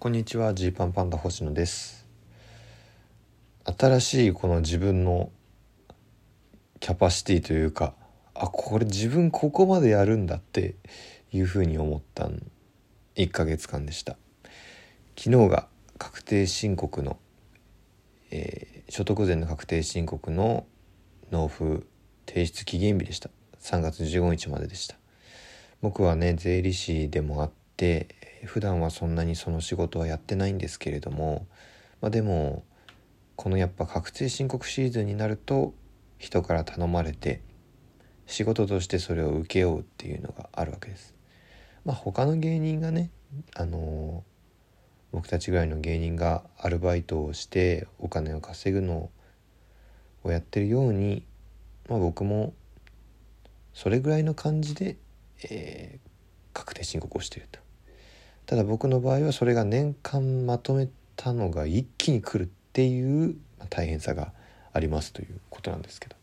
こんにちはジーパンパンダ星野です。新しいこの自分のキャパシティというかあこれ自分ここまでやるんだっていうふうに思った1ヶ月間でした。昨日が確定申告の、えー、所得税の確定申告の納付提出期限日でした。3月15日まででした。僕はね税理士でもあって普段はそんなにその仕事はやってないんですけれども、まあ、でもこのやっぱ確定申告シーズンになると人から頼まれて仕事としてそれを請け負うっていうのがあるわけです。まあ、他の芸人がねあの僕たちぐらいの芸人がアルバイトをしてお金を稼ぐのをやってるように、まあ、僕もそれぐらいの感じで、えー、確定申告をしてると。ただ僕の場合はそれが年間まとめたのが一気に来るっていう大変さがありますということなんですけど。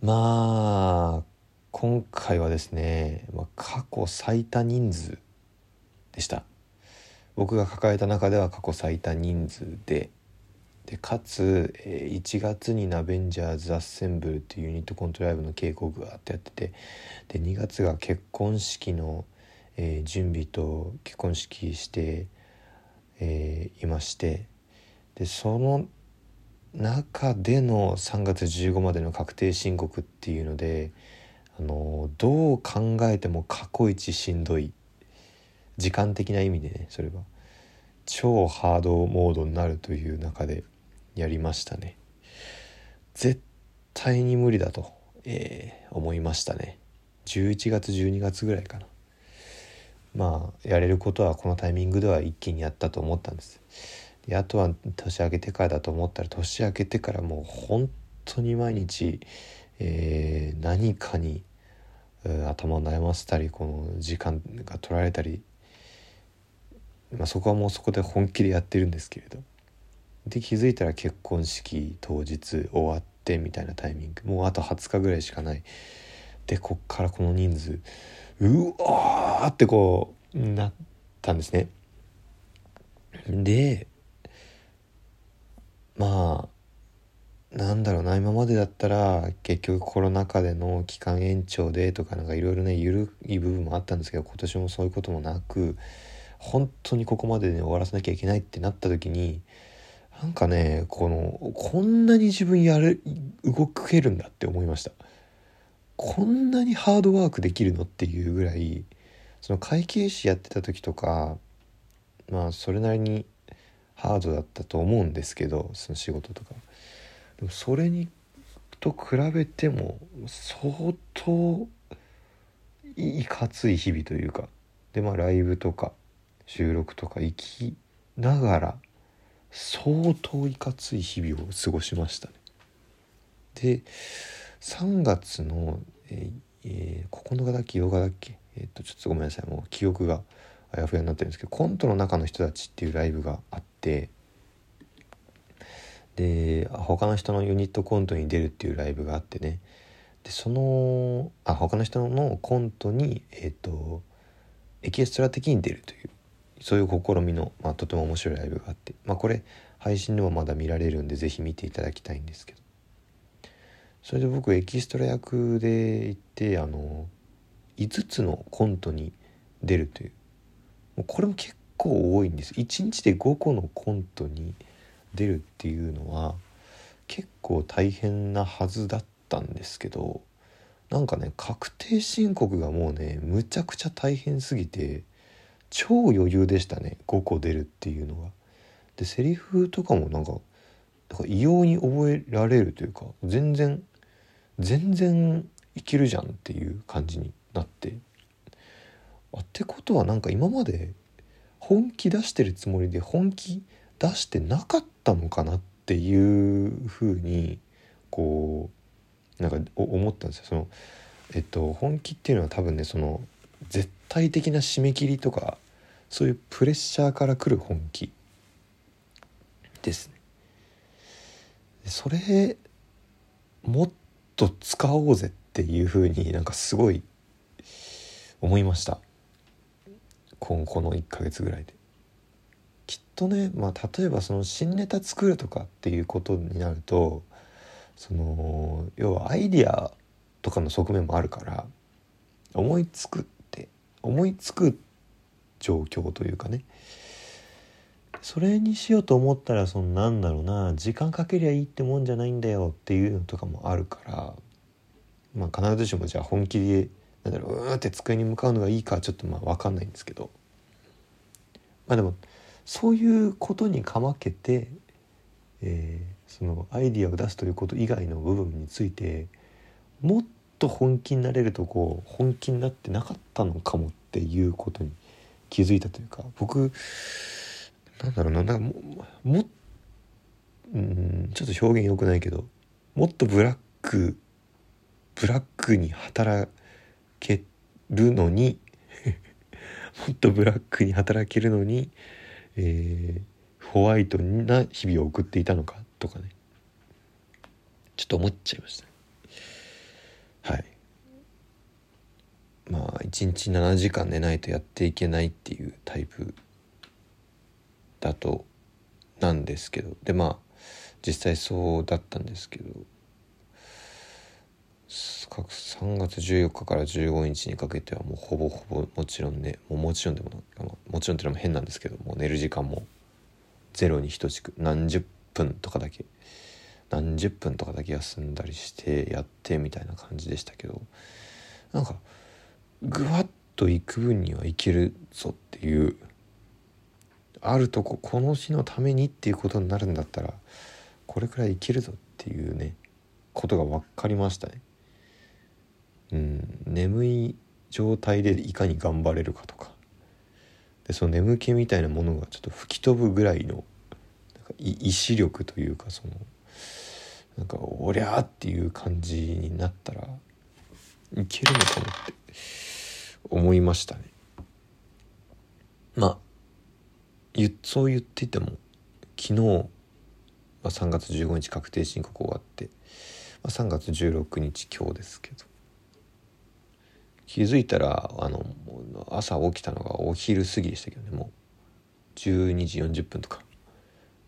まあ今回はですね、まあ、過去最多人数でした。僕が抱えた中では過去最多人数ででかつ1月にナベンジャーズ・アッセンブルっていうユニットコントライブの稽古があってやっててで2月が結婚式のえー、準備と結婚式して、えー、いましてでその中での3月15までの確定申告っていうので、あのどう考えても過去一しんどい時間的な意味でねそれは超ハードモードになるという中でやりましたね。絶対に無理だと、えー、思いましたね。11月12月ぐらいかな。まあやれることはこのタイミングでは一気にやったと思ったんです。であとは年明けてからだと思ったら年明けてからもう本当に毎日、えー、何かに、頭を悩ませたりこの時間が取られたり、まあ、そこはもうそこで本気でやってるんですけれど。で気づいたら結婚式当日終わってみたいなタイミング。もうあと20日ぐらいしかない。でこっからこの人数うわーってこうなったんですね。でまあなんだろうな今までだったら結局コロナ禍での期間延長でとかなんかいろいろね緩い部分もあったんですけど今年もそういうこともなく本当にここまでね終わらせなきゃいけないってなった時になんかねこのこんなに自分やる動けるんだって思いました。こんなにハードワークできるのっていうぐらいその会計士やってた時とかまあそれなりにハードだったと思うんですけどその仕事とかでもそれにと比べても相当いかつい日々というかでまあライブとか収録とか行きながら相当いかつい日々を過ごしましたね。で3月の、えーえー、9日だっけ8日だっけえっ、とちょっとごめんなさいもう記憶があやふやになってるんですけどコントの中の人たちっていうライブがあってで他の人のユニットコントに出るっていうライブがあってね。でそのあ他の人のコントにえっ、とエキストラ的に出るというそういう試みの、まあ、とても面白いライブがあって、まあ、これ配信でもまだ見られるんで是非見ていただきたいんですけど。それで僕エキストラ役で行ってあの5つのコントに出るというもうこれも結構多いんです1日で5個のコントに出るっていうのは結構大変なはずだったんですけどなんかね確定申告がもうねむちゃくちゃ大変すぎて超余裕でしたね5個出るっていうのが。でセリフとかもなんかなんか異様に覚えられるというか全然全然いけるじゃんっていう感じになってあってことはなんか今まで本気出してるつもりで本気出してなかったのかなっていうふうにこうなんか思ったんですよ。そのえっと本気っていうのは多分ねその絶対的な締め切りとかそういうプレッシャーから来る本気ですね。それもっと使おうぜっていうふうになんかすごい思いました。今後の1ヶ月ぐらいで。きっとね、まあ、例えばその新ネタ作るとかっていうことになるとその要はアイディアとかの側面もあるから思いつくって思いつく状況というかねそれにしようと思ったらそのなんだろうな時間かけりゃいいってもんじゃないんだよっていうのとかもあるからまあ必ずしもじゃあ本気でなんだろううーって机に向かうのがいいかちょっとまあ分かんないんですけど。まあでもそういうことにかまけて、えー、そのアイディアを出すということ以外の部分についてもっと本気になれるとこう本気になってなかったのかもっていうことに気づいたというか僕なんだろうななんかももうんちょっと表現良くないけどもっとブラックブラックに働けるのに もっとブラックに働けるのに、えー、ホワイトな日々を送っていたのかとかね。ちょっと思っちゃいました。はい。まあ1日7時間寝ないとやっていけないっていうタイプ。だとなんですけどでまあ実際そうだったんですけど3月14日から15日にかけてはもうほぼほぼもちろんねもうもちろんでももちろんっていうのも変なんですけどもう寝る時間もゼロに等しく何十分とかだけ何十分とかだけ休んだりしてやってみたいな感じでしたけどなんかぐわっと行く分にはいけるぞっていうあるとここの日のためにっていうことになるんだったらこれくらいいけるぞっていうねことが分かりましたね。うん、眠い状態でいかに頑張れるかとかでその眠気みたいなものがちょっと吹き飛ぶぐらいのなんか意志力というかそのなんかおりゃっていう感じになったらいけるのかもって思いましたね。まあそう言っていても昨日、まあ、3月15日確定申告終わって、まあ、3月16日今日ですけど。気づいたらあの朝起きたのがお昼過ぎでしたけどねもう。12時40分とか。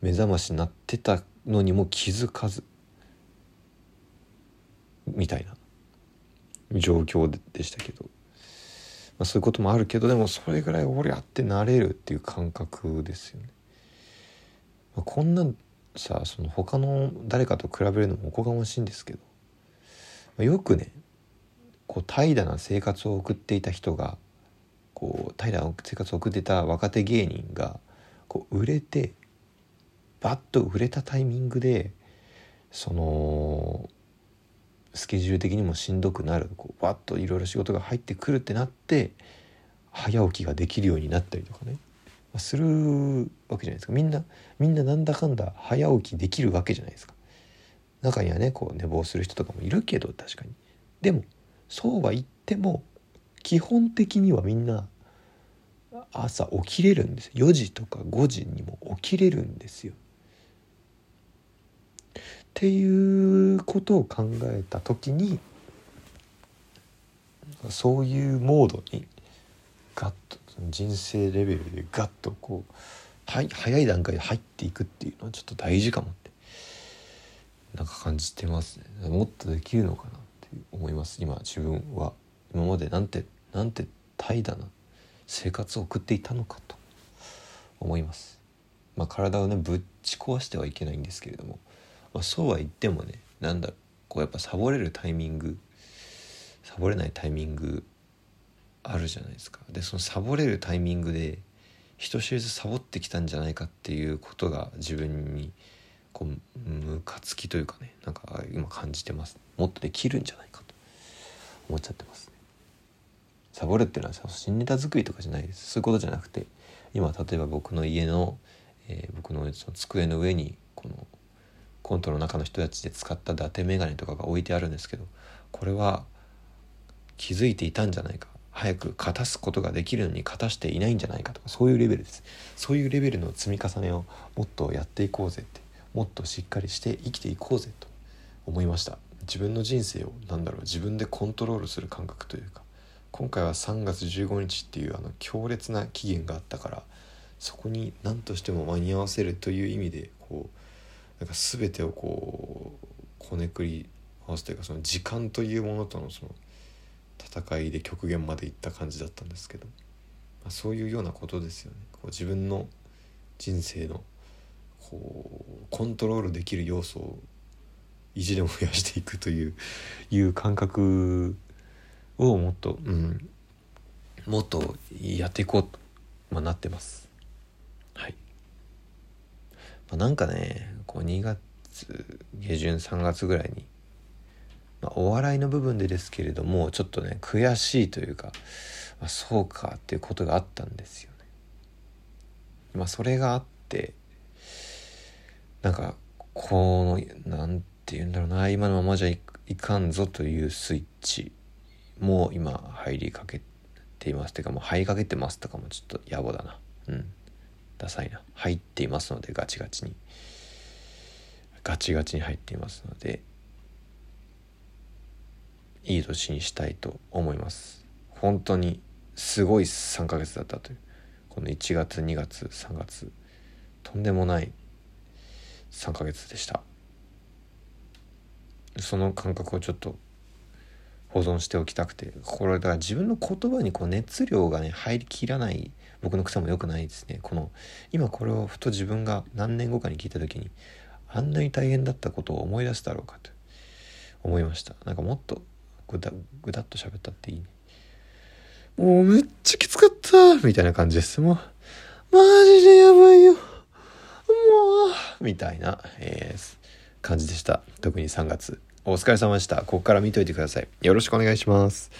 目覚まし鳴ってたのにも気づかず。みたいな状況でしたけど、まあ、そういうこともあるけどでもそれぐらい俺やってなれるっていう感覚ですよね。まあ、こんなさその他の誰かと比べるのもおこがましいんですけど、まあ、よくねこう怠惰な生活を送っていた人がこう怠惰な生活を送ってた若手芸人がこう売れてバッと売れたタイミングでそのスケジュール的にもしんどくなる。こうバッといろいろ仕事が入ってくるってなって早起きができるようになったりとかね。するわけじゃないですか。みんなみんななんだかんだ早起きできるわけじゃないですか。中にはねこう寝坊する人とかもいるけど確かに。でもそうは言っても基本的にはみんな朝起きれるんです4時とか5時にも起きれるんですよ。っていうことを考えた時にそういうモードにガッと人生レベルでガッとこう早い段階で入っていくっていうのはちょっと大事かもってなんか感じてますね。もっとできるのかなって思います。今自分は。今までなんてなんて怠惰な生活を送っていたのかと思います。まあ体をねぶっち壊してはいけないんですけれども、まあ、そうは言ってもねなんだこうやっぱサボれるタイミングサボれないタイミングあるじゃないですか。でそのサボれるタイミングで人知れずサボってきたんじゃないかっていうことが自分にこうムカつきというかねなんか今感じてます。もっとできるんじゃないかと思っちゃってます、ね、サボるっていうのは新ネタ作りとかじゃないです。そういうことじゃなくて今例えば僕の家の、えー、僕のその机の上にこのコントの中の人たちで使った伊達眼鏡とかが置いてあるんですけどこれは気づいていたんじゃないか。早く勝たすことができるのに勝たしていないんじゃないかとかそういうレベルです。そういうレベルの積み重ねをもっとやっていこうぜってもっとしっかりして生きていこうぜと思いました。自分の人生を何だろう自分でコントロールする感覚というか今回は3月15日っていうあの強烈な期限があったからそこに何としても間に合わせるという意味でこうなんか全てをこうこねくり合わせというかその時間というものとのその戦いで極限までいった感じだったんですけど、まあ、そういうようなことですよね。こう自分の人生のこうコントロールできる要素を意地でも増やしていくといういう感覚をもっと、うん、もっとやっていこうと、まあ、なってます。はい。まあ、なんかねこう2月下旬3月ぐらいに、まあ、お笑いの部分でですけれどもちょっとね悔しいというか、まあ、そうかっていうことがあったんですよね。まあそれがあってなんかこのなんて言うんだろうな今のままじゃいかんぞというスイッチも今入りかけています。てかもう入りかけてますとかもちょっと野暮だな。うん。ダサいな。入っていますのでガチガチに。ガチガチに入っていますのでいい年にしたいと思います。本当にすごい3ヶ月だったという。この1月2月3月とんでもない3ヶ月でした。その感覚をちょっと保存しておきたくてこれだから自分の言葉にこう熱量がね入りきらない僕の癖も良くないですね。この今これをふと自分が何年後かに聞いた時にあんなに大変だったことを思い出すだろうかと。思いました。なんかもっとぐだぐだっと喋ったっていいね。もうめっちゃきつかった。みたいな感じです。もうマジでやばいよ。もうみたいな、えー、感じでした。特に3月。お疲れ様でした。ここから見といてください。よろしくお願いします。